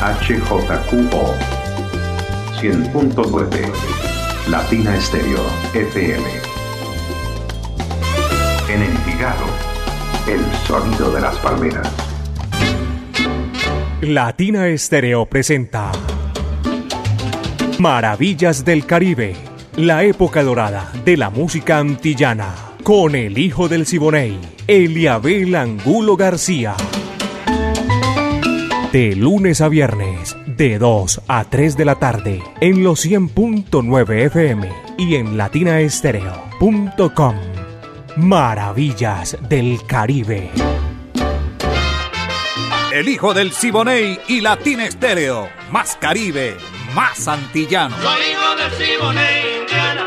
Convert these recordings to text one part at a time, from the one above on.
HJQO 100.9 Latina Estéreo FM. En Envigado, el sonido de las palmeras. Latina Estéreo presenta Maravillas del Caribe, la época dorada de la música antillana, con el hijo del Siboney, Eliabel Angulo García. De lunes a viernes, de 2 a 3 de la tarde, en los 100.9 FM y en latinaestereo.com. Maravillas del Caribe. El hijo del Siboney y Latina Estéreo. Más Caribe, más antillano. Soy hijo del Siboney, Indiana.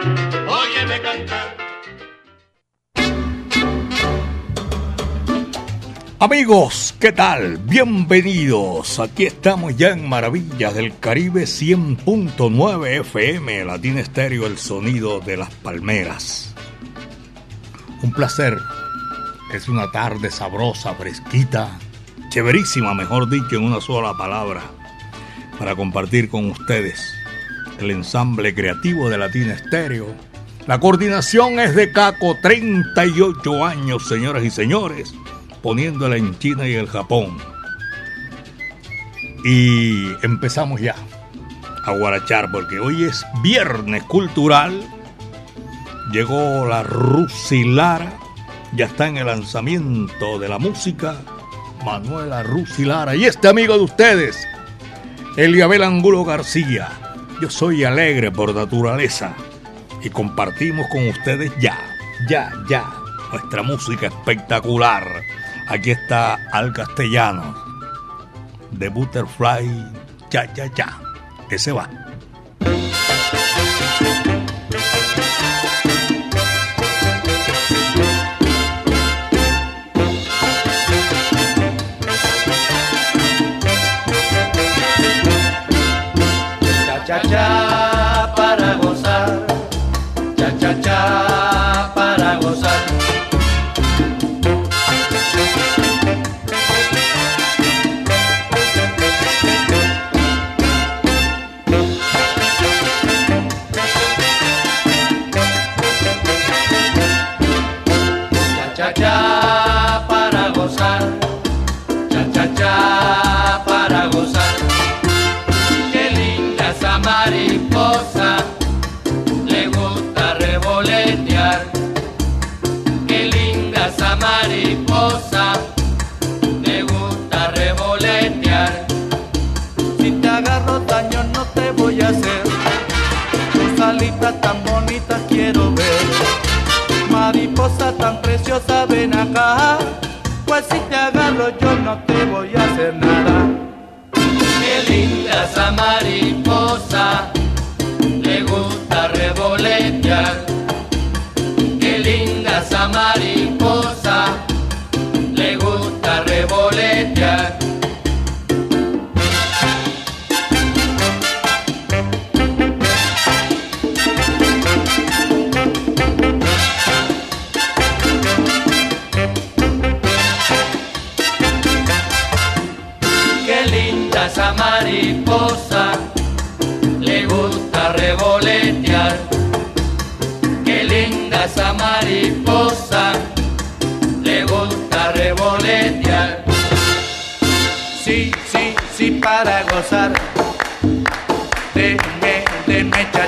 Óyeme cantar. Amigos, ¿qué tal? Bienvenidos. Aquí estamos ya en Maravillas del Caribe 100.9 FM, Latina Estéreo, el sonido de las palmeras. Un placer. Es una tarde sabrosa, fresquita, chéverísima, mejor dicho, en una sola palabra, para compartir con ustedes el ensamble creativo de Latina Estéreo. La coordinación es de Caco, 38 años, señoras y señores poniéndola en China y el Japón. Y empezamos ya a guarachar porque hoy es viernes cultural. Llegó la Rusilara, ya está en el lanzamiento de la música. Manuela Rusilara y este amigo de ustedes, Eliabel Angulo García. Yo soy alegre por naturaleza y compartimos con ustedes ya, ya, ya, nuestra música espectacular Aquí está Al Castellano de Butterfly Ya Ya. Ese va. Cha cha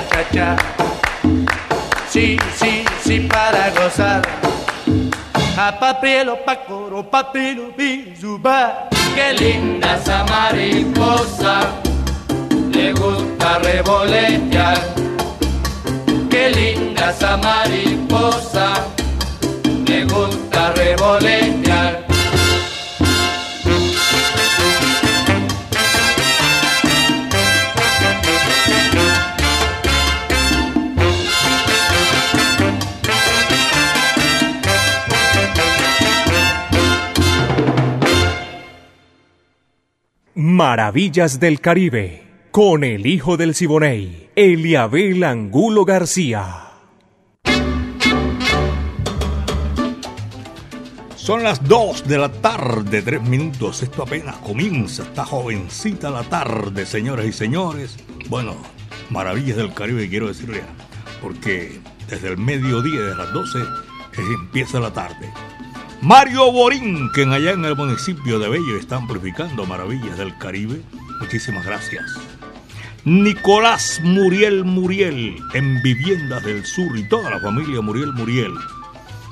deme cha cha cha. Sí, sí, sí, para gozar. A papelo, pa coro, papelo, bizuba. Qué linda esa mariposa, le gusta revolotear. Qué linda esa mariposa, le gusta revolotear. Maravillas del Caribe, con el hijo del Siboney, Eliabel Angulo García. Son las 2 de la tarde, 3 minutos. Esto apenas comienza. Está jovencita la tarde, señoras y señores. Bueno, maravillas del Caribe, quiero decirle. Porque desde el mediodía de las 12 empieza la tarde. Mario Borinquen, allá en el municipio de Bello, está amplificando maravillas del Caribe. Muchísimas gracias. Nicolás Muriel Muriel, en Viviendas del Sur y toda la familia Muriel Muriel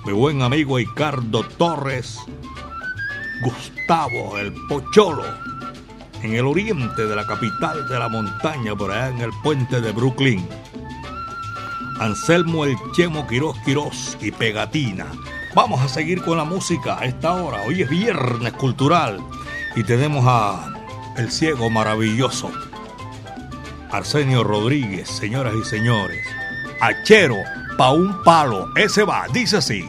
mi buen amigo Ricardo Torres, Gustavo el Pocholo, en el oriente de la capital de la montaña, por allá en el puente de Brooklyn. Anselmo el Chemo Quirós Quirós y Pegatina. Vamos a seguir con la música a esta hora. Hoy es viernes cultural y tenemos a El Ciego Maravilloso. Arsenio Rodríguez, señoras y señores. Achero pa' un palo. Ese va, dice así.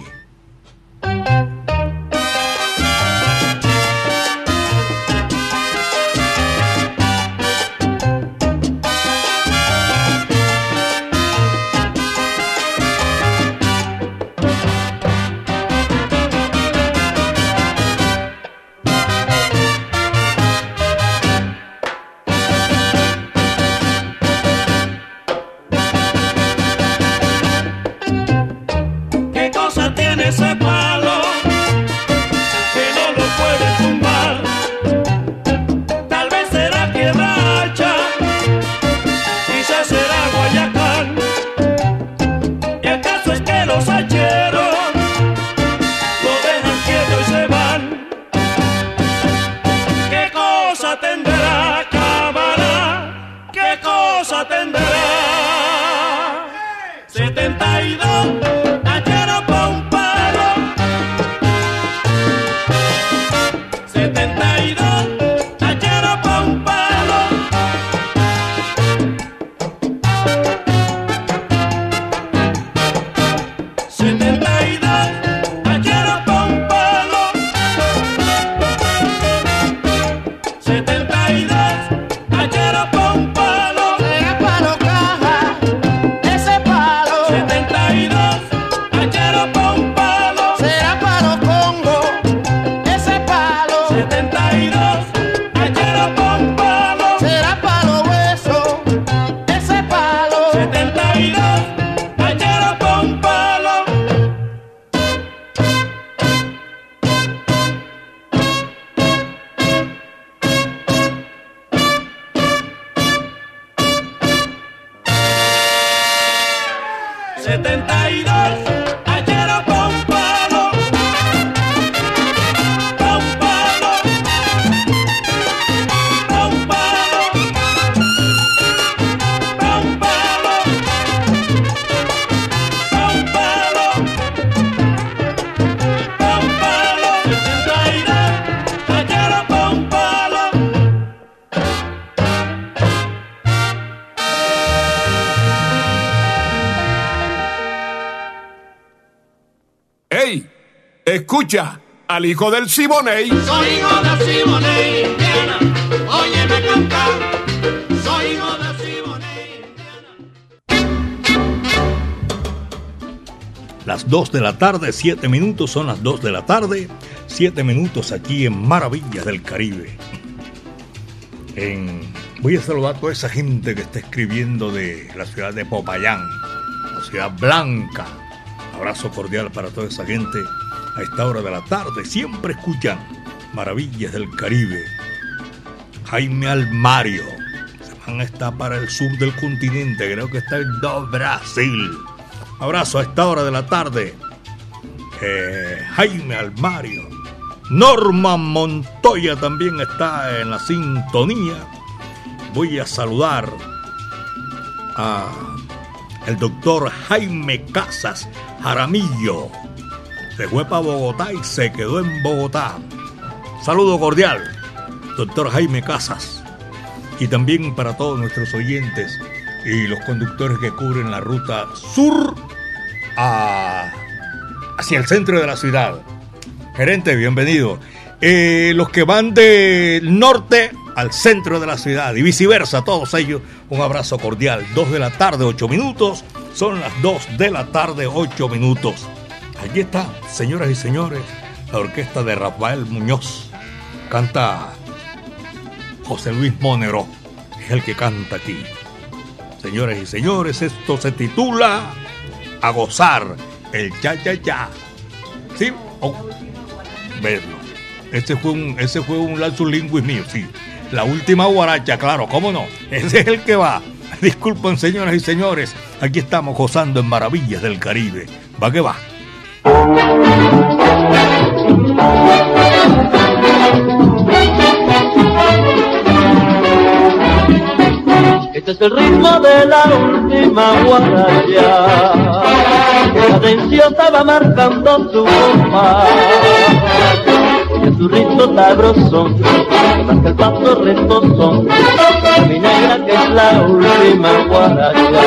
Al hijo del Siboney. Soy hijo del Siboney, Indiana. Óyeme cantar. Soy hijo del Siboney, Las 2 de la tarde, 7 minutos, son las 2 de la tarde, 7 minutos aquí en Maravillas del Caribe. voy a saludar a toda esa gente que está escribiendo de la ciudad de Popayán, la ciudad blanca. Abrazo cordial para toda esa gente a esta hora de la tarde siempre escuchan Maravillas del Caribe. Jaime Almario. Se van a estar para el sur del continente, creo que está en Brasil. Abrazo a esta hora de la tarde. Eh, Jaime Almario. Norman Montoya también está en la sintonía. Voy a saludar a el doctor Jaime Casas Jaramillo se fue para Bogotá y se quedó en Bogotá. Saludo cordial, doctor Jaime Casas. Y también para todos nuestros oyentes y los conductores que cubren la ruta sur hacia el centro de la ciudad. Gerente, bienvenido. Eh, los que van del norte al centro de la ciudad y viceversa, todos ellos, un abrazo cordial. Dos de la tarde, ocho minutos. Son las dos de la tarde, ocho minutos. Allí está, señoras y señores, la orquesta de Rafael Muñoz. Canta José Luis Monero, es el que canta aquí. Señores y señores, esto se titula A gozar el cha cha cha. ¿Sí? Oh, verlo. Ese fue un, ese fue un lingüis mío, sí. La última guaracha, claro, ¿cómo no? Ese es el que va. Disculpen, señoras y señores, aquí estamos gozando en maravillas del Caribe. Va que va. Este es el ritmo de la última guaracha, que cadenciosa va marcando su compás. Su ritmo sabroso, que el paso reposo, mi negra que es la última guaracha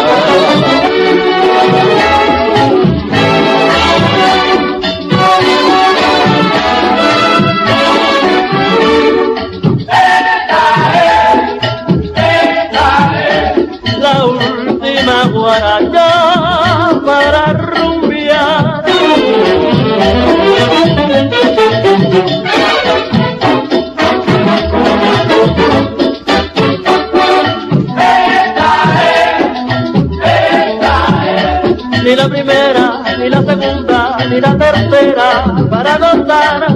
ni la segunda, ni la tercera para gozar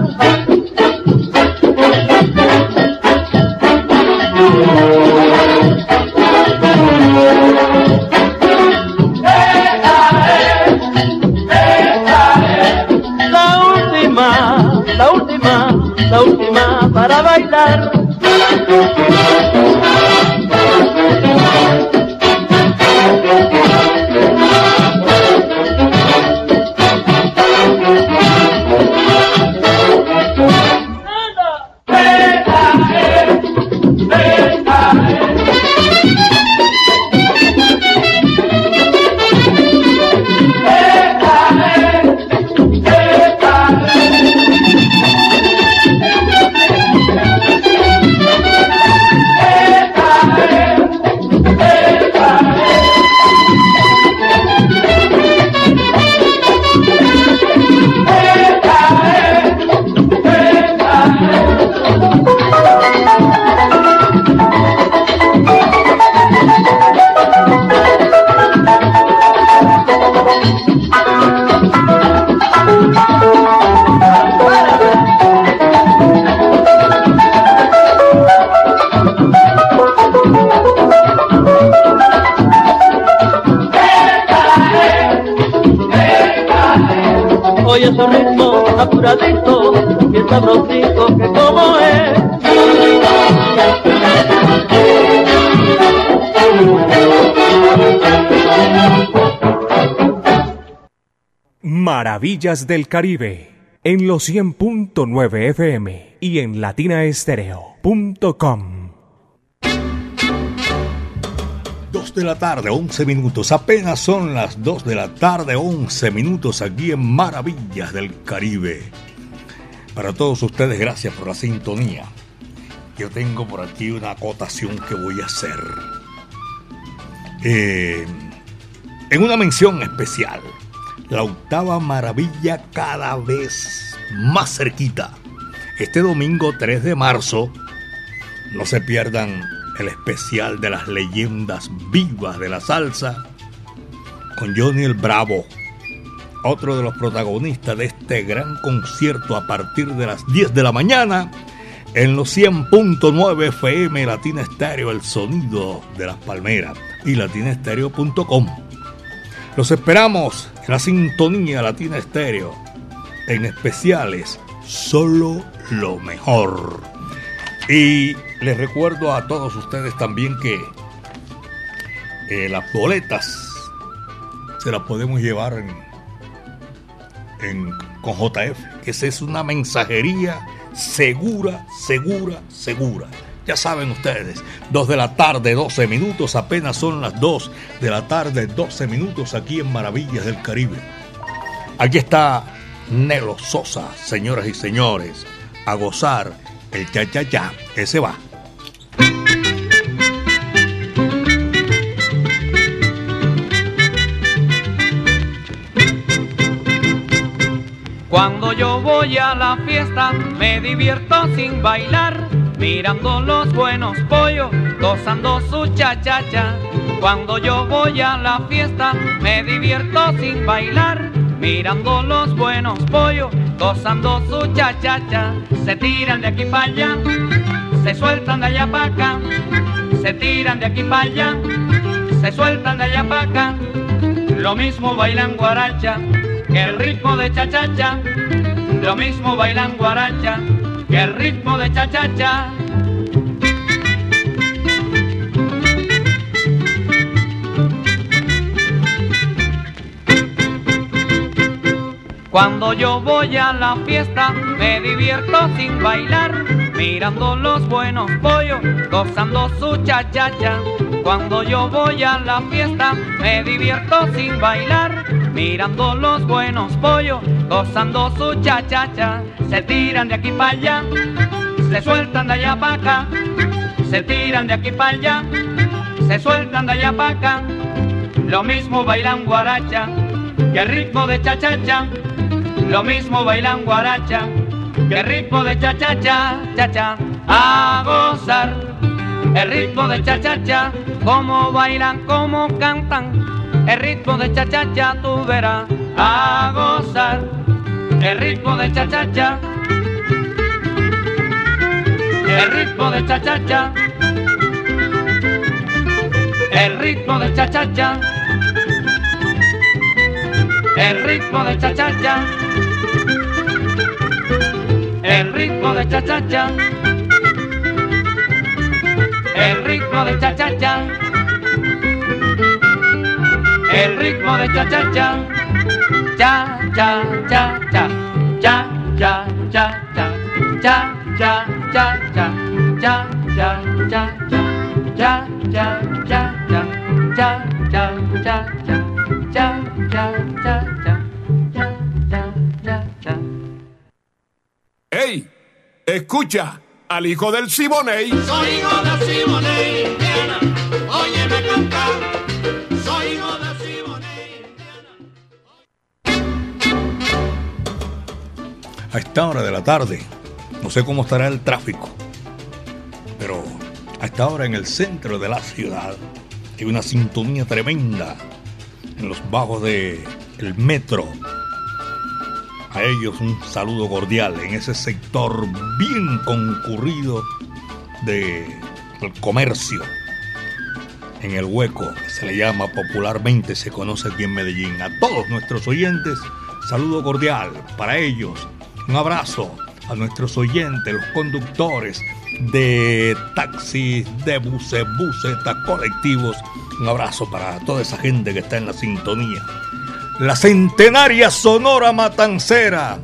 Maravillas del Caribe en los 100.9 FM y en latinaestereo.com. Dos de la tarde, 11 minutos. Apenas son las 2 de la tarde, 11 minutos aquí en Maravillas del Caribe. Para todos ustedes, gracias por la sintonía. Yo tengo por aquí una acotación que voy a hacer. Eh, en una mención especial la octava maravilla cada vez más cerquita. Este domingo 3 de marzo, no se pierdan el especial de las leyendas vivas de la salsa con Johnny el Bravo, otro de los protagonistas de este gran concierto a partir de las 10 de la mañana en los 100.9 FM Latina Estéreo, el sonido de las palmeras y latinaestereo.com. Los esperamos en la sintonía Latina Estéreo, en especiales, solo lo mejor. Y les recuerdo a todos ustedes también que eh, las boletas se las podemos llevar en, con JF, que es una mensajería segura, segura, segura. Ya saben ustedes, 2 de la tarde, 12 minutos, apenas son las 2 de la tarde, 12 minutos aquí en Maravillas del Caribe. Aquí está Nelo Sosa, señoras y señores, a gozar el cha cha cha, ese va. Cuando yo voy a la fiesta me divierto sin bailar, mirando los buenos pollos, gozando su cha-cha-cha. Cuando yo voy a la fiesta me divierto sin bailar, mirando los buenos pollos, gozando su cha-cha-cha. Se tiran de aquí para allá, se sueltan de allá para acá, se tiran de aquí para allá, se sueltan de allá para acá. Lo mismo bailan guaracha que el ritmo de cha-cha-cha. Lo mismo bailan guaracha el ritmo de cha-cha-cha. Cuando yo voy a la fiesta me divierto sin bailar, mirando los buenos pollos, gozando su cha-cha-cha. Cuando yo voy a la fiesta me divierto sin bailar, mirando los buenos pollos, gozando su cha-cha-cha. Se tiran de aquí para allá, se sueltan de allá para acá, se tiran de aquí para allá, se sueltan de allá para acá. Lo mismo bailan guaracha que el ritmo de cha-cha-cha. Lo mismo bailan guaracha que el ritmo de cha-cha-cha, cha-cha. A gozar el ritmo de cha-cha-cha, como bailan, como cantan. El ritmo de cha-cha-cha tú verás. A gozar el ritmo de cha-cha-cha. El ritmo de cha-cha-cha. El ritmo de cha-cha-cha. El ritmo de cha-cha-cha. El ritmo de cha-cha-cha. El ritmo de cha-cha-cha. El ritmo de. Cha, cha, cha, cha. Cha, cha, cha, cha. Cha, cha, cha, cha. Cha, cha, cha, cha. Cha, cha, cha, cha. Cha, cha, cha, cha. Cha, cha, cha, cha. Cha, cha, cha, cha. ¡Ey! Escucha al hijo del Siboney. Soy hijo de Simoné, A esta hora de la tarde, no sé cómo estará el tráfico, pero a esta hora en el centro de la ciudad hay una sintonía tremenda en los bajos del el metro. A ellos un saludo cordial en ese sector bien concurrido de, del comercio. En el hueco, que se le llama popularmente, se conoce aquí en Medellín. A todos nuestros oyentes, saludo cordial para ellos. Un abrazo a nuestros oyentes, los conductores de taxis, de buses, busetas, colectivos. Un abrazo para toda esa gente que está en la sintonía. La centenaria Sonora Matancera.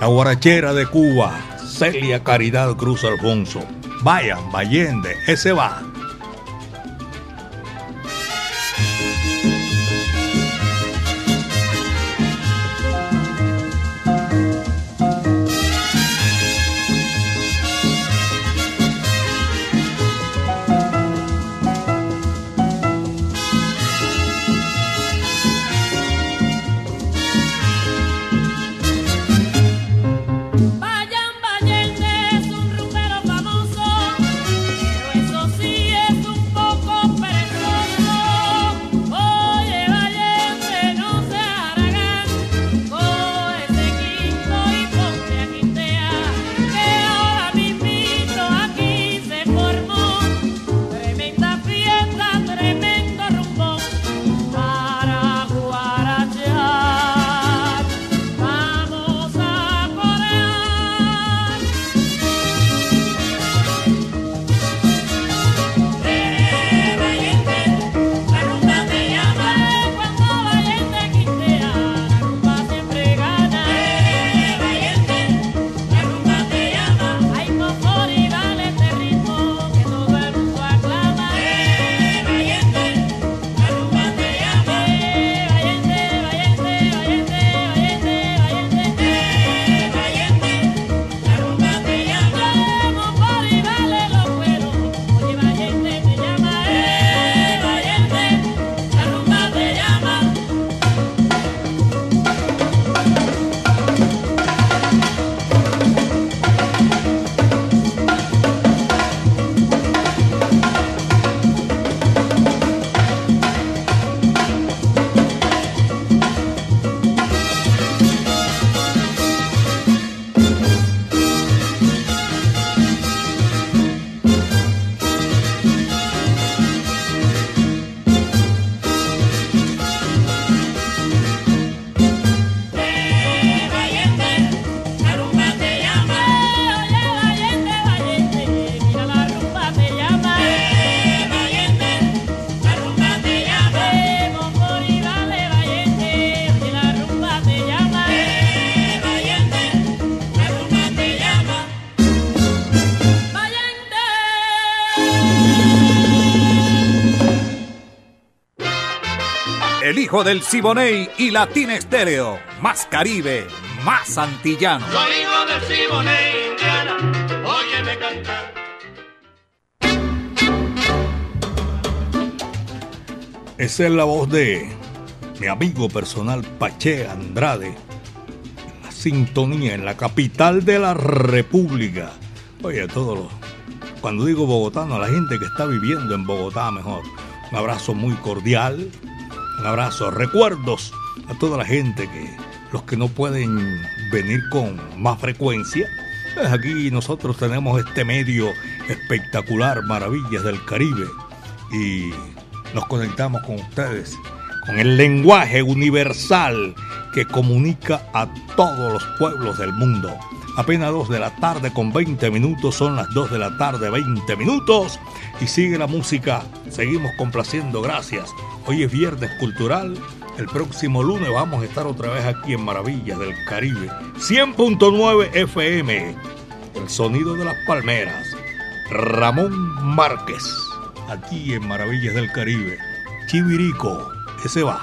La guarachera de Cuba, Celia Caridad Cruz Alfonso. Vayan, Vallende, ese va. Del Siboney y Latina Estéreo. Más Caribe, más antillano. Soy hijo del Siboney, Indiana, óyeme cantar. Esa es la voz de mi amigo personal Pache Andrade. En la sintonía en la capital de la República. Oye, todos los. Cuando digo bogotano, a la gente que está viviendo en Bogotá, mejor. Un abrazo muy cordial. Un abrazo, recuerdos a toda la gente que. Los que no pueden venir con más frecuencia. Pues aquí nosotros tenemos este medio espectacular, Maravillas del Caribe. Y nos conectamos con ustedes, con el lenguaje universal que comunica a todos los pueblos del mundo. Apenas 2 de la tarde con 20 minutos, son las 2 de la tarde 20 minutos y sigue la música, seguimos complaciendo, gracias. Hoy es viernes cultural, el próximo lunes vamos a estar otra vez aquí en Maravillas del Caribe, 100.9 FM, el sonido de las palmeras, Ramón Márquez aquí en Maravillas del Caribe. Chivirico, ese va.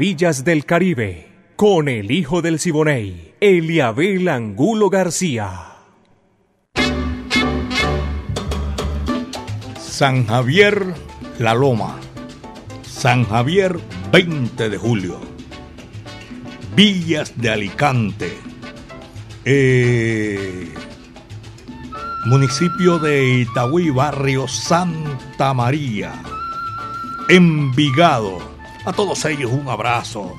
Maravillas del Caribe, con el hijo del Siboney, Eliabel Angulo García. San Javier La Loma, San Javier 20 de julio, Villas de Alicante, eh, municipio de Itagüí, barrio Santa María, Envigado, a todos ellos un abrazo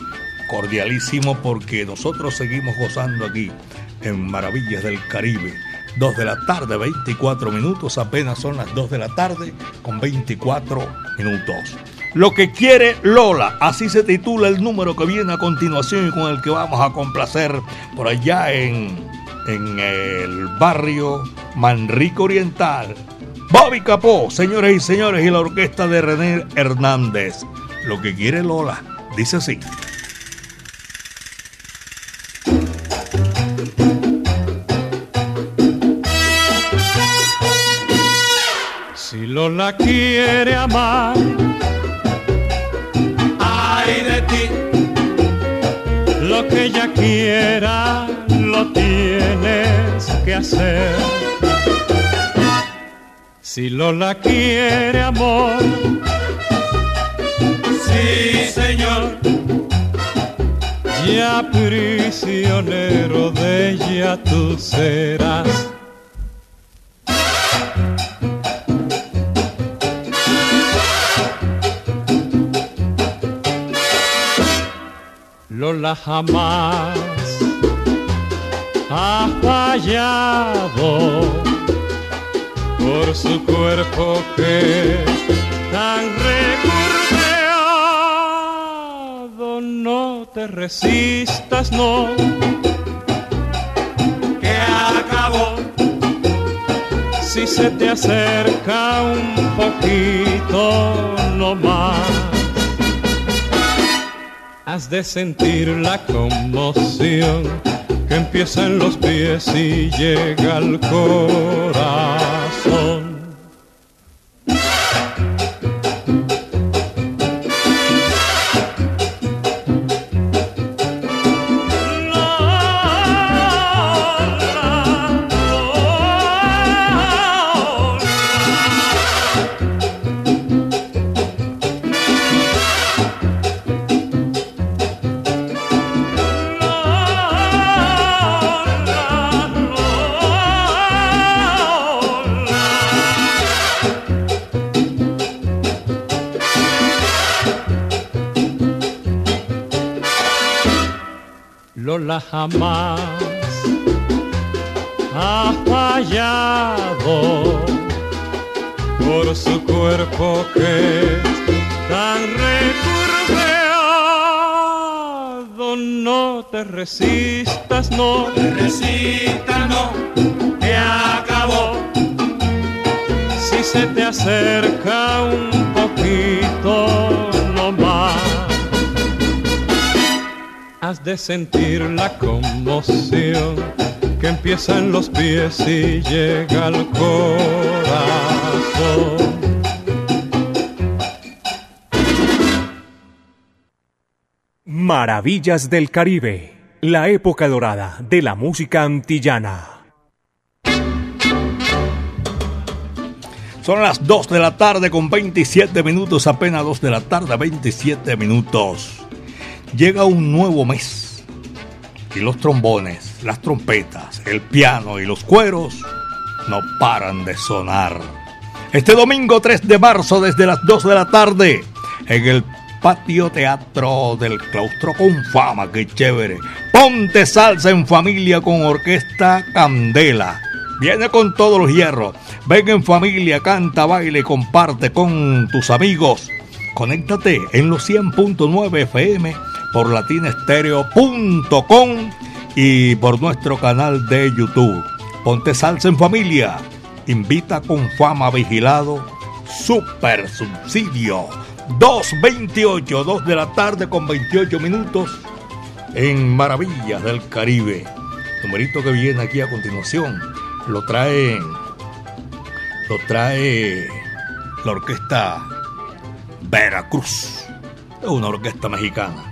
cordialísimo porque nosotros seguimos gozando aquí en Maravillas del Caribe. 2 de la tarde, 24 minutos, apenas son las 2 de la tarde con 24 minutos. Lo que quiere Lola, así se titula el número que viene a continuación y con el que vamos a complacer por allá en, en el barrio Manrico Oriental. Bobby Capó, señores y señores, y la orquesta de René Hernández. Lo que quiere Lola, dice así. Si Lola quiere amar, Ay de ti, lo que ella quiera lo tienes que hacer. Si Lola quiere amor, sí señor. ya prisionero de ella tú serás. Lola jamás ha fallado por su cuerpo que tan recurveado. No te resistas, no, que acabó. si se te acerca un poquito no más. Has de sentir la conmoción que empieza en los pies y llega al corazón. Jamás ha fallado por su cuerpo que es tan recurveado. No te resistas, no Recita no, que acabó. si se te acerca un poquito Has de sentir la conmoción que empieza en los pies y llega al corazón. Maravillas del Caribe, la época dorada de la música antillana. Son las 2 de la tarde con 27 minutos, apenas 2 de la tarde, 27 minutos. Llega un nuevo mes y los trombones, las trompetas, el piano y los cueros no paran de sonar. Este domingo 3 de marzo desde las 2 de la tarde en el patio teatro del claustro con fama, que chévere. Ponte salsa en familia con orquesta Candela. Viene con todos los hierros. Ven en familia, canta, baile, comparte con tus amigos. Conéctate en los 100.9 FM por latinestereo.com y por nuestro canal de YouTube. Ponte salsa en familia. Invita con fama vigilado. Super subsidio. 2.28, 2 de la tarde con 28 minutos en Maravillas del Caribe. Numerito que viene aquí a continuación lo trae lo trae la orquesta Veracruz. Es una orquesta mexicana.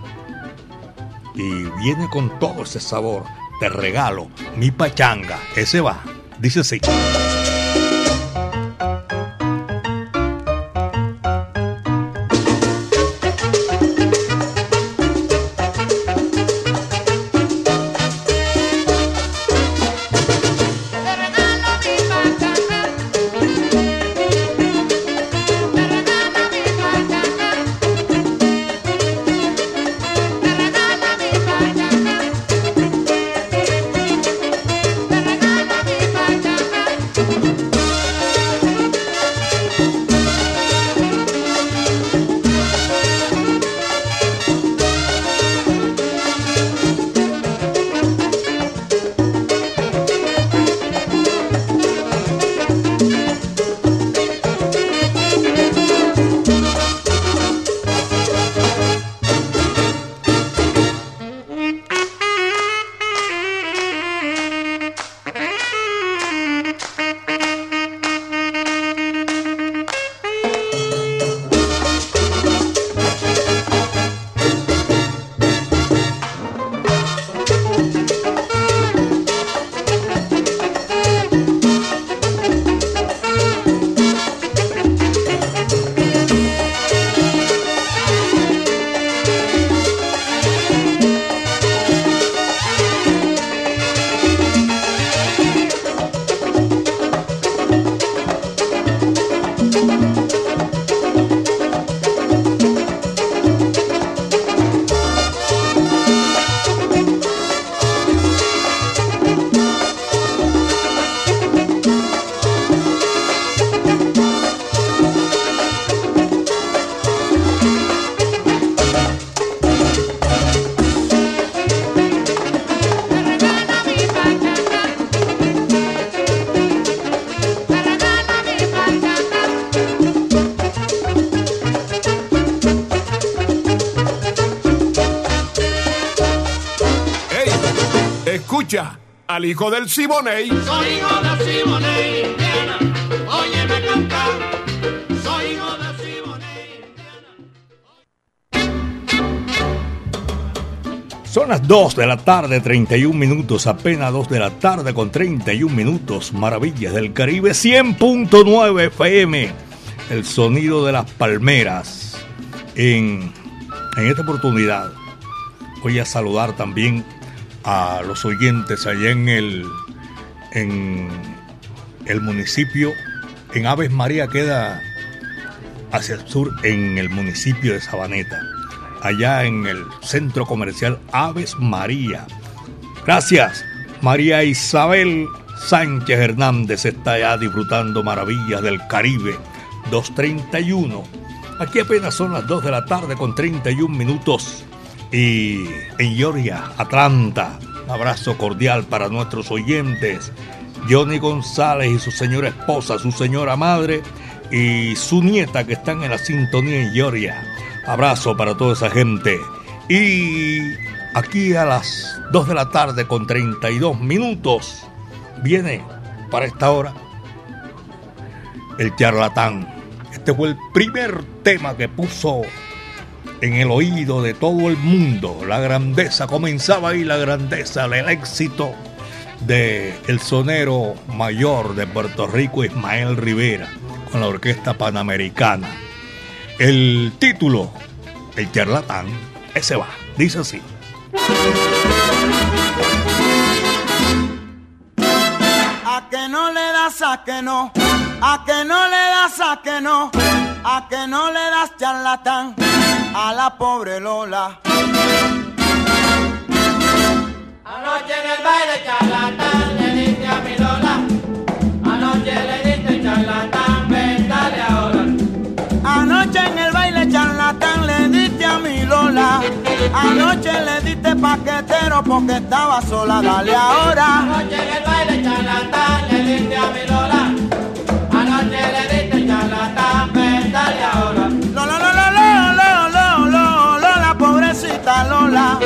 Y viene con todo ese sabor. Te regalo mi pachanga. Ese va. Dice así. Escucha al hijo del Siboney. Soy hijo del Siboney, Diana, óyeme cantar. Soy hijo del Siboney, Son las 2 de la tarde, 31 minutos, apenas 2 de la tarde con 31 minutos. Maravillas del Caribe, 100.9 FM. El sonido de las palmeras. En, en esta oportunidad voy a saludar también a los oyentes allá en el, en el municipio, en Aves María queda hacia el sur, en el municipio de Sabaneta, allá en el centro comercial Aves María. Gracias, María Isabel Sánchez Hernández está allá disfrutando maravillas del Caribe. 231. Aquí apenas son las 2 de la tarde con 31 minutos y en Georgia, Atlanta. Un abrazo cordial para nuestros oyentes. Johnny González y su señora esposa, su señora madre y su nieta que están en la sintonía en Georgia. Abrazo para toda esa gente. Y aquí a las 2 de la tarde con 32 minutos viene para esta hora el charlatán. Este fue el primer tema que puso en el oído de todo el mundo. La grandeza, comenzaba ahí la grandeza, el éxito de el sonero mayor de Puerto Rico, Ismael Rivera, con la Orquesta Panamericana. El título, El charlatán, ese va, dice así. A que no le das, a que no, a que no le das, a que no, a que no le das charlatán a la pobre Lola. Anoche en el baile charlatán le diste a mi Lola. Anoche le diste charlatán, ven dale ahora. Anoche en el baile charlatán le diste a mi Lola. Anoche le diste paquetero porque estaba sola, dale ahora. Anoche en el baile charlatán le diste a mi Lola. Lola.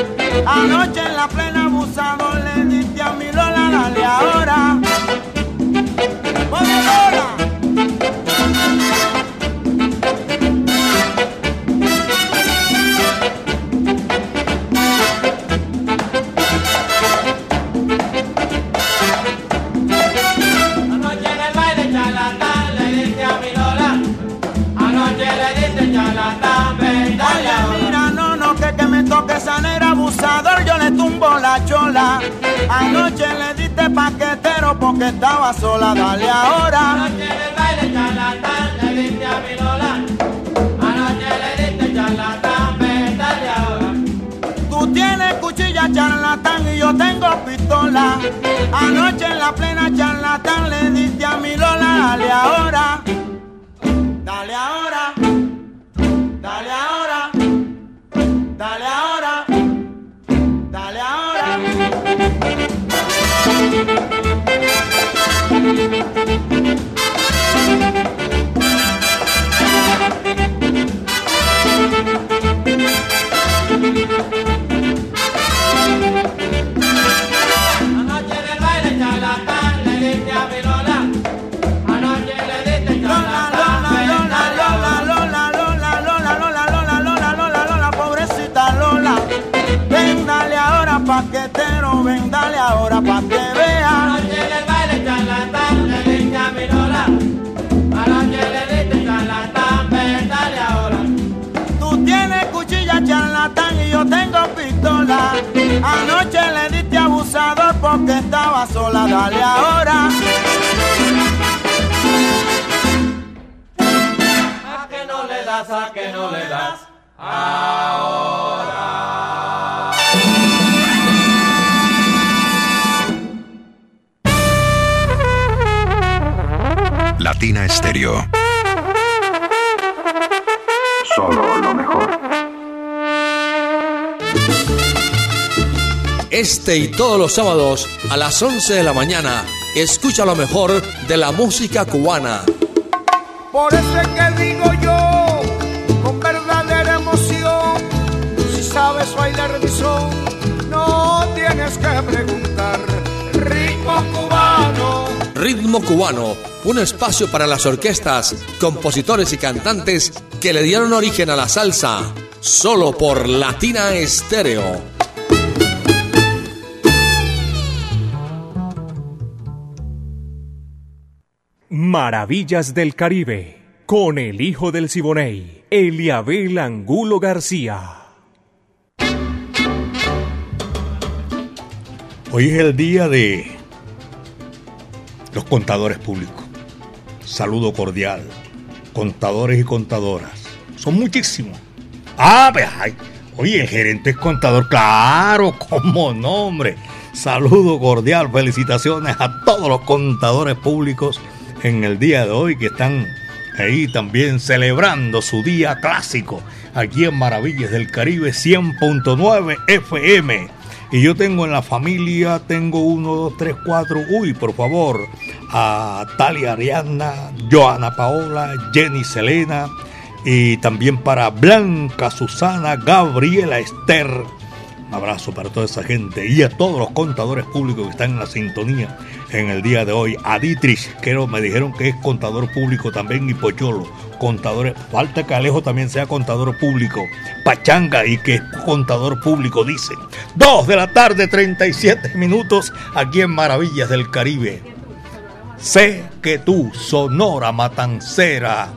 Anoche en la plena abusador le diste a mi Lola, dale ahora. Pobre Lola. Me negra abusador, yo le tumbo la chola. Anoche le diste paquetero porque estaba sola, dale ahora. Anoche el baile charlatán le diste a mi Lola. Anoche le diste charlatán, ven dale ahora. Tú tienes cuchilla charlatán y yo tengo pistola. Anoche en la plena charlatán le diste a mi Lola, dale ahora. Dale ahora. Dale ahora. Dale ahora. Anoche le baile ya la calle dice a mi lola Anoche le dice Lola Lola Lola Lola Lola Lola Lola Lola Lola Lola Lola Lola Pobrecita Lola Vendale ahora pa'quetero Vendale ahora pa'quero Anoche le diste abusador porque estaba sola, dale ahora. A que no le das, a que no le das. Latina Estéreo. Este y todos los sábados a las 11 de la mañana, escucha lo mejor de la música cubana. Por eso es que digo yo, con verdadera emoción, si sabes bailar mi son, no tienes que preguntar. Ritmo cubano. Ritmo cubano, un espacio para las orquestas, compositores y cantantes que le dieron origen a la salsa, solo por Latina Estéreo. Maravillas del Caribe, con el hijo del Siboney, Eliabel Angulo García. Hoy es el día de los contadores públicos. Saludo cordial. Contadores y contadoras. Son muchísimos. Ah, pues, ay. Oye, el gerente es contador. Claro, como nombre. Saludo cordial. Felicitaciones a todos los contadores públicos en el día de hoy que están ahí también celebrando su día clásico aquí en Maravillas del Caribe 100.9 FM. Y yo tengo en la familia, tengo uno, dos, tres, cuatro, uy, por favor, a Talia Ariana, Joana Paola, Jenny Selena, y también para Blanca, Susana, Gabriela, Esther. Abrazo para toda esa gente y a todos los contadores públicos que están en la sintonía en el día de hoy. A Dietrich, que me dijeron que es contador público también, y Pocholo, contadores. Falta que Alejo también sea contador público. Pachanga y que es contador público, dicen. Dos de la tarde, 37 minutos, aquí en Maravillas del Caribe. Sé que tú, Sonora Matancera,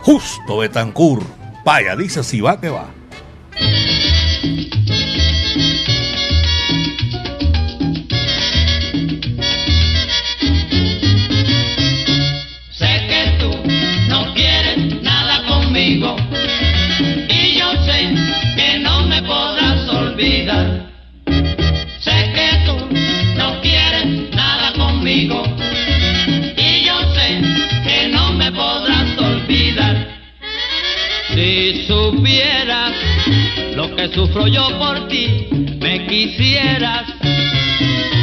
justo Betancur. Vaya, dice si va que va. Si supieras lo que sufro yo por ti, me quisieras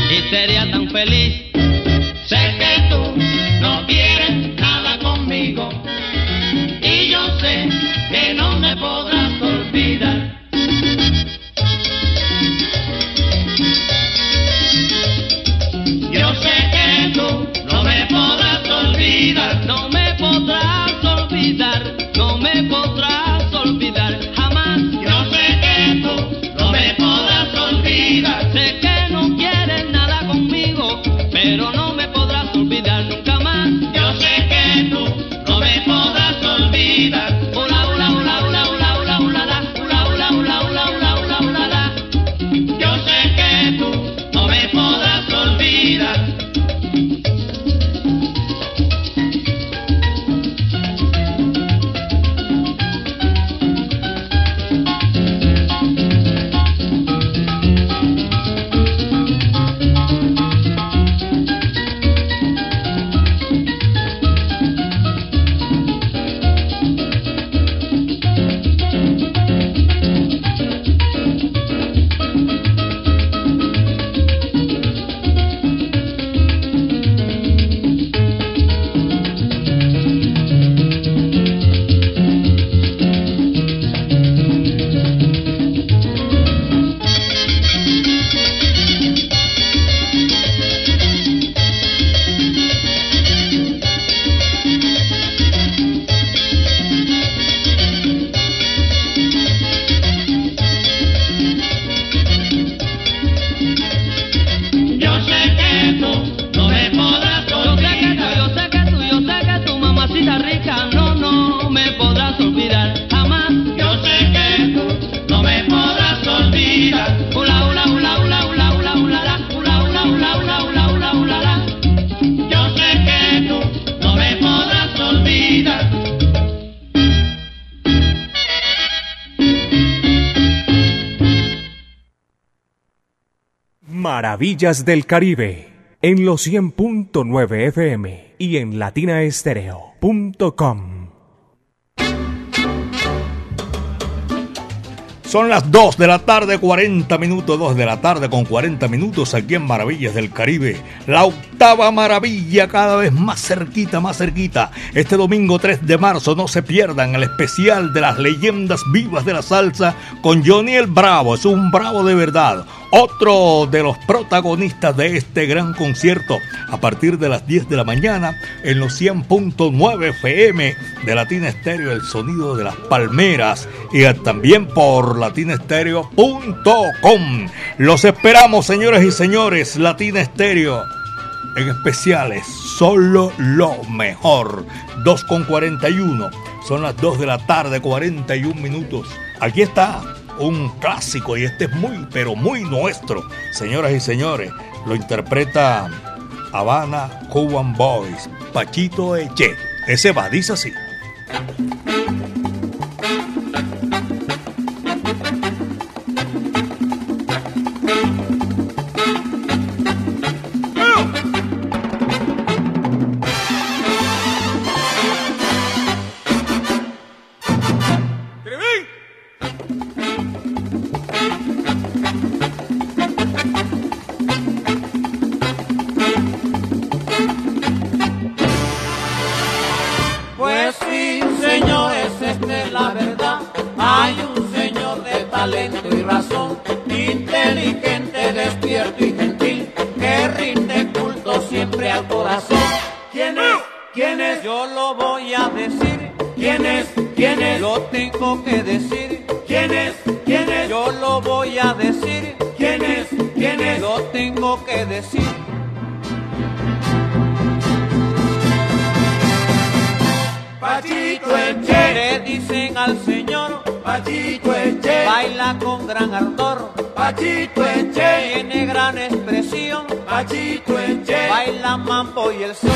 y sería tan feliz. Maravillas del Caribe, en los 100.9 FM y en latinaestereo.com. Son las 2 de la tarde, 40 minutos, 2 de la tarde con 40 minutos aquí en Maravillas del Caribe. La octava maravilla cada vez más cerquita, más cerquita. Este domingo 3 de marzo no se pierdan el especial de las leyendas vivas de la salsa con Johnny el Bravo. Es un bravo de verdad. Otro de los protagonistas de este gran concierto a partir de las 10 de la mañana en los 100.9 FM de Latina Estéreo, el sonido de las palmeras y también por latinaestereo.com. Los esperamos, señores y señores, Latina Estéreo en especiales, solo lo mejor. 2 con 41, son las 2 de la tarde, 41 minutos. Aquí está un clásico y este es muy, pero muy nuestro, señoras y señores. Lo interpreta Habana Cuban Boys, Pachito Eche. Ese va, dice así. mambo y el son.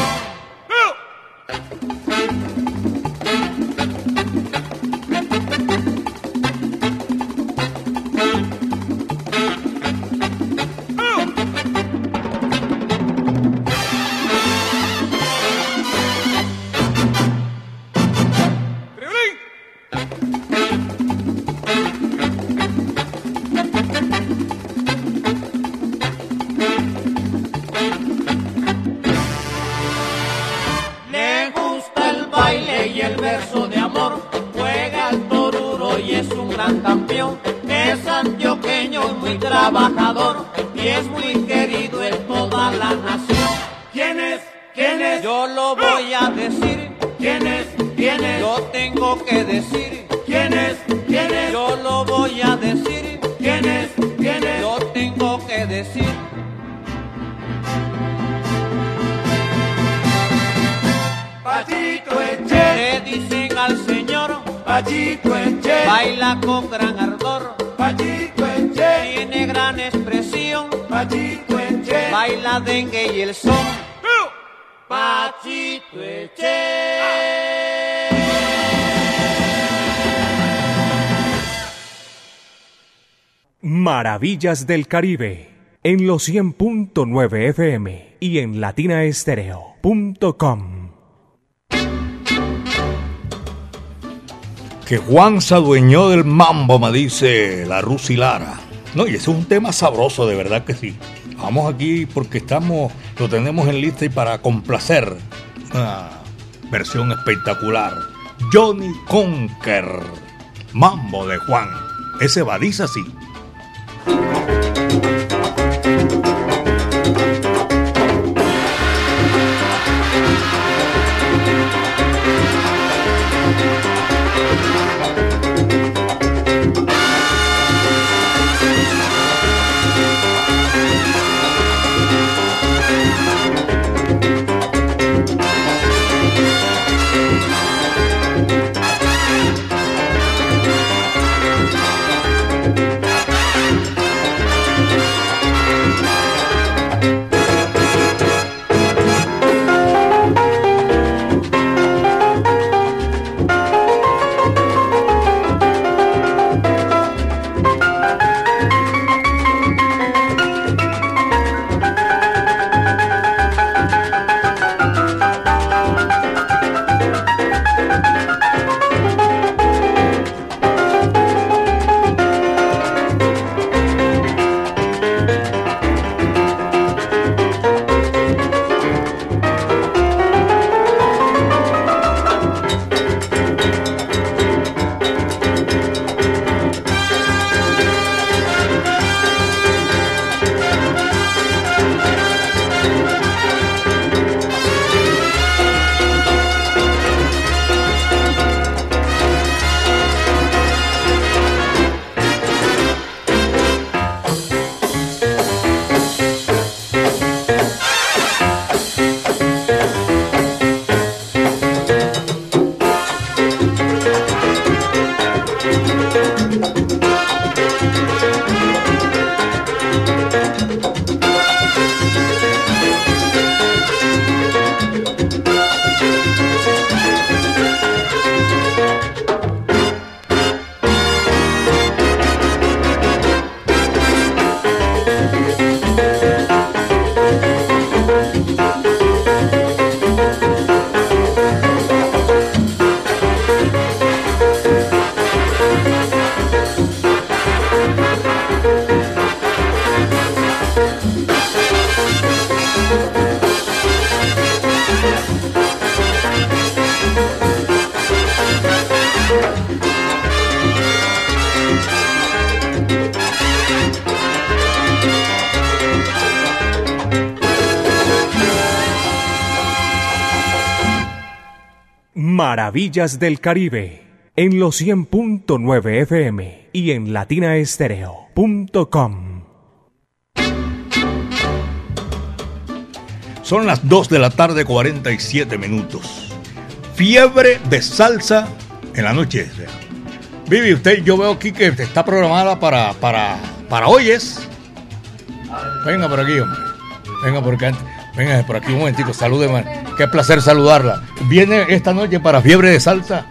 Maravillas del Caribe en los 100.9 FM y en latinaestereo.com. Que Juan se adueñó del mambo, me dice la Rusilara. No, y ese es un tema sabroso, de verdad que sí. Vamos aquí porque estamos, lo tenemos en lista y para complacer. Una versión espectacular. Johnny Conker. Mambo de Juan. Ese va, dice así. Thank you. Maravillas del Caribe en los 100.9 FM y en latinaestereo.com. Son las 2 de la tarde 47 minutos. Fiebre de salsa en la noche. Vivi, usted, yo veo aquí que está programada para, para, para hoy. Venga por aquí, hombre. Venga por acá. Venga por aquí un momentito, salúdeme. Qué placer saludarla. Viene esta noche para Fiebre de Salsa.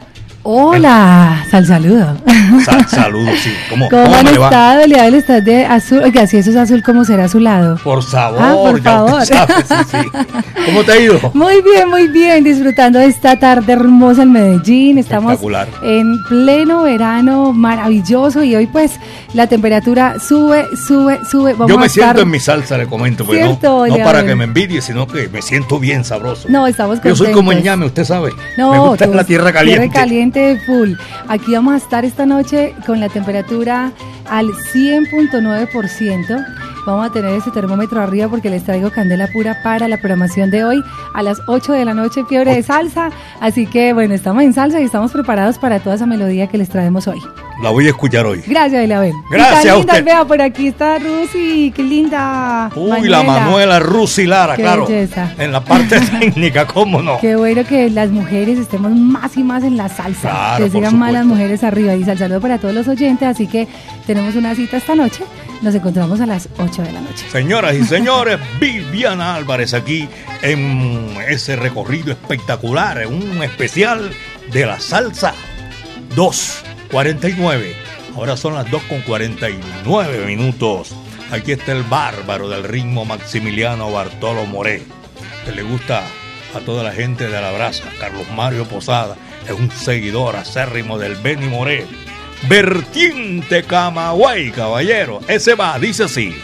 Hola, sal saludo. Sal, saludo, sí. ¿Cómo, ¿Cómo, cómo han estado? El estado de azul. Oiga, si eso es azul, ¿cómo será a su lado? Por sabor, Ah, por ya favor. sabe, sí, sí. ¿Cómo te ha ido? Muy bien, muy bien, disfrutando de esta tarde hermosa en Medellín. Estamos Espectacular. en pleno verano maravilloso y hoy pues la temperatura sube, sube, sube. Vamos Yo me a estar... siento en mi salsa, le comento, pues no, Cierto, no para Leonel. que me envidie, sino que me siento bien sabroso. No, estamos Yo soy como el contentos. ñame, usted sabe. No, me gusta tú- la tierra caliente. Tierra caliente full. Aquí vamos a estar esta noche con la temperatura al 100.9%. Vamos a tener ese termómetro arriba porque les traigo candela pura para la programación de hoy a las 8 de la noche, fiebre de salsa. Así que bueno, estamos en salsa y estamos preparados para toda esa melodía que les traemos hoy. La voy a escuchar hoy. Gracias, Elabel. Gracias Está a linda, usted. Vea, por aquí está Rusi, qué linda. Uy, la Manuela Rusi Lara, Qué claro. belleza. En la parte técnica, ¿cómo no? Qué bueno que las mujeres estemos más y más en la salsa. Claro, que sigan más las mujeres arriba. Y sal saludo para todos los oyentes. Así que tenemos una cita esta noche. Nos encontramos a las 8 de la noche. Señoras y señores, Viviana Álvarez aquí en ese recorrido espectacular, en un especial de la salsa 2.49. Ahora son las 2.49 minutos. Aquí está el bárbaro del ritmo Maximiliano Bartolo Moré, que le gusta a toda la gente de la brasa. Carlos Mario Posada es un seguidor acérrimo del Benny Moré. Vertiente Camagüey, caballero. Ese va, dice así.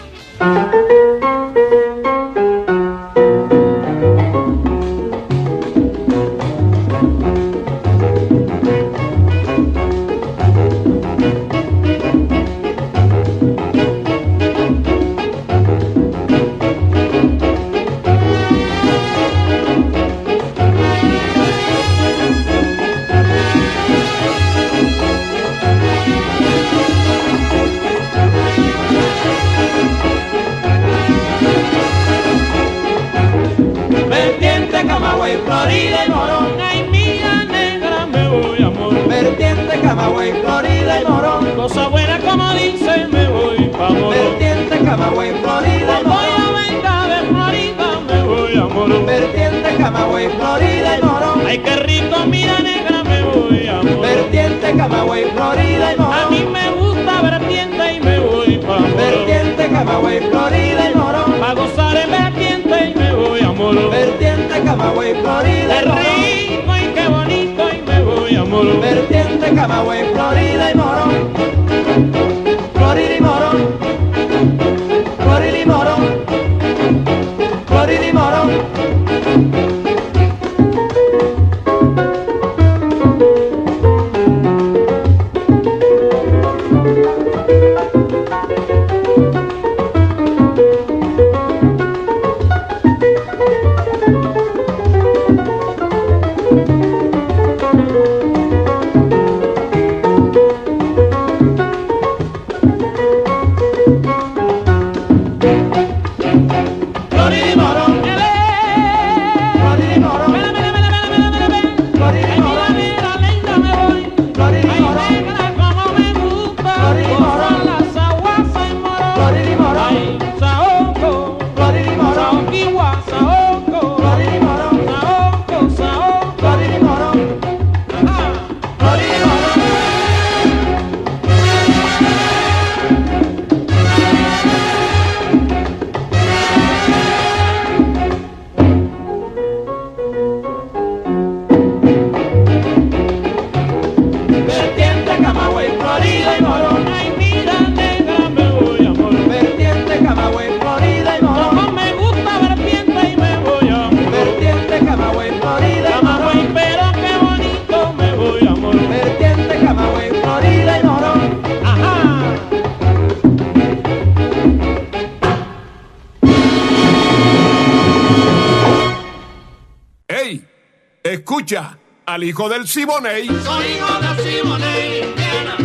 Soy hijo de Siboney, Indiana,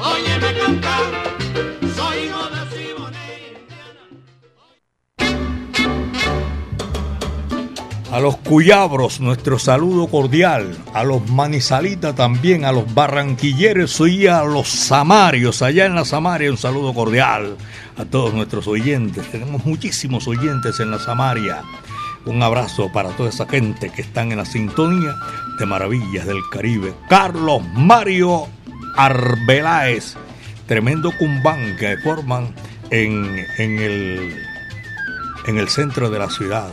óyeme cantar. Soy hijo de. A los cuyabros, nuestro saludo cordial. A los manizalitas también, a los barranquilleros y a los samarios. Allá en la Samaria, un saludo cordial a todos nuestros oyentes. Tenemos muchísimos oyentes en la Samaria. Un abrazo para toda esa gente que están en la sintonía de Maravillas del Caribe. Carlos Mario Arbeláez, tremendo cumbán que forman en, en, el, en el centro de la ciudad.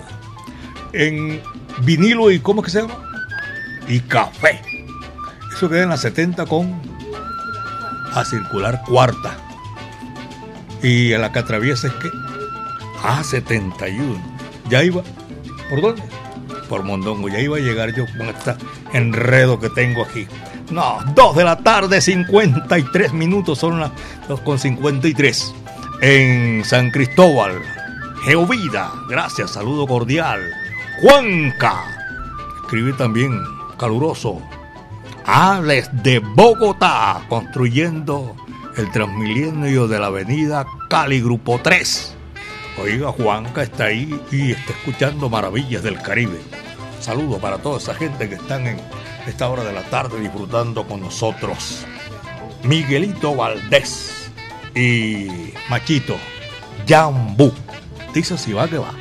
En vinilo y ¿cómo es que se llama? Y café. Eso queda en la 70 con a circular cuarta. Y en la que atraviesa es que a 71. Ya iba. ¿Por dónde? Por Mondongo. Ya iba a llegar yo con este enredo que tengo aquí. No, 2 de la tarde, 53 minutos, son las 2 con 53. En San Cristóbal, Geovida, gracias, saludo cordial. Juanca, escribe también, caluroso. Alex de Bogotá, construyendo el Transmilenio de la avenida Cali, Grupo 3. Oiga, Juanca está ahí y está escuchando Maravillas del Caribe. Saludo para toda esa gente que están en esta hora de la tarde disfrutando con nosotros. Miguelito Valdés y Machito Jambú. Dice si va que va.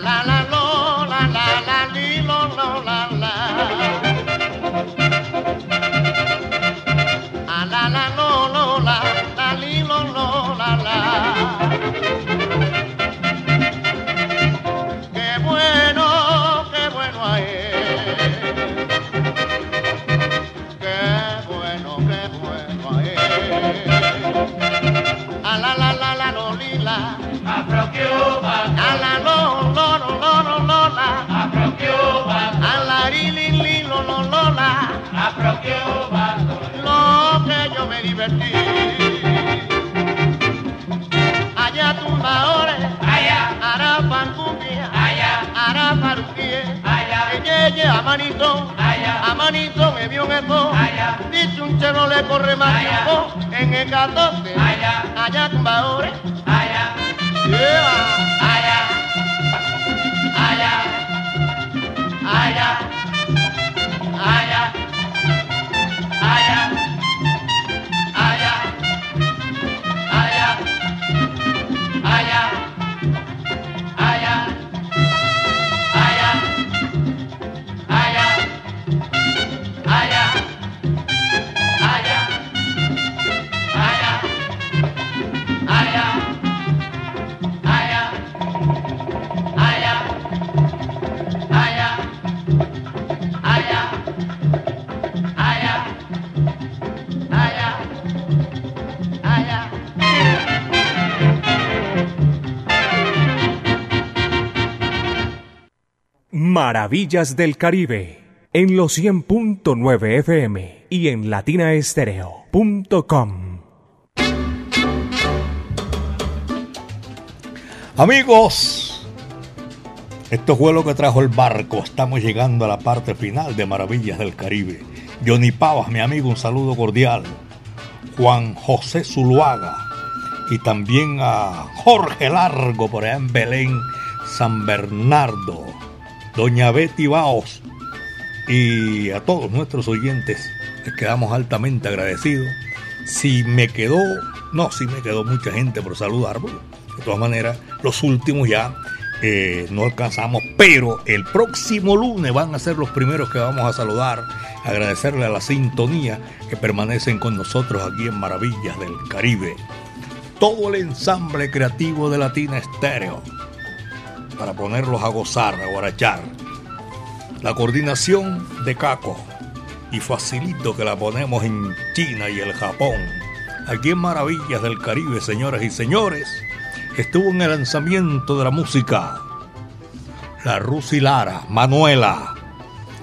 La la Allá tumbadores. Allá. Arapan cumbia. Allá. Arapan pie. Allá. Yeye a manito. Allá. A manito me vio en esto. Allá. Dice un chero le corre más en el 14. Allá. Allá tumbadores. Allá. Yeah. Maravillas del Caribe en los 100.9 FM y en latinaestereo.com. Amigos, esto fue lo que trajo el barco. Estamos llegando a la parte final de Maravillas del Caribe. Johnny Pavas, mi amigo, un saludo cordial. Juan José Zuluaga y también a Jorge Largo por allá en Belén. San Bernardo, doña Betty Baos y a todos nuestros oyentes les quedamos altamente agradecidos. Si me quedó, no, si me quedó mucha gente por saludar, de todas maneras, los últimos ya eh, no alcanzamos, pero el próximo lunes van a ser los primeros que vamos a saludar, agradecerle a la sintonía que permanecen con nosotros aquí en Maravillas del Caribe. Todo el ensamble creativo de Latina Estéreo para ponerlos a gozar, a guarachar. La coordinación de Caco y facilito que la ponemos en China y el Japón. Aquí en Maravillas del Caribe, señoras y señores estuvo en el lanzamiento de la música. La Rusi Lara, Manuela.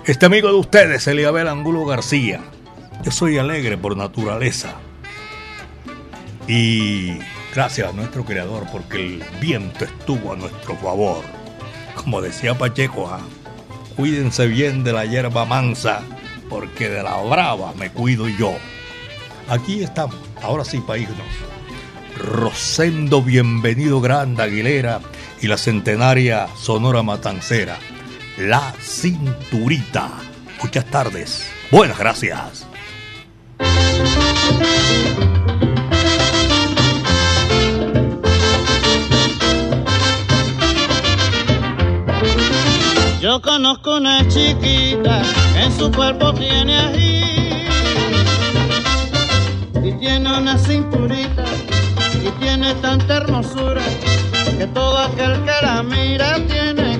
Este amigo de ustedes, Eliabel Angulo García. Yo soy alegre por naturaleza. Y gracias a nuestro creador porque el viento estuvo a nuestro favor. Como decía Pacheco, ¿ah? cuídense bien de la hierba mansa porque de la brava me cuido yo. Aquí estamos, ahora sí para irnos. Rosendo Bienvenido Grande Aguilera y la centenaria Sonora Matancera, La Cinturita. Muchas tardes. Buenas gracias. Yo conozco una chiquita en su cuerpo tiene ají y tiene una cinturita y tiene tanta hermosura que todo aquel que la mira tiene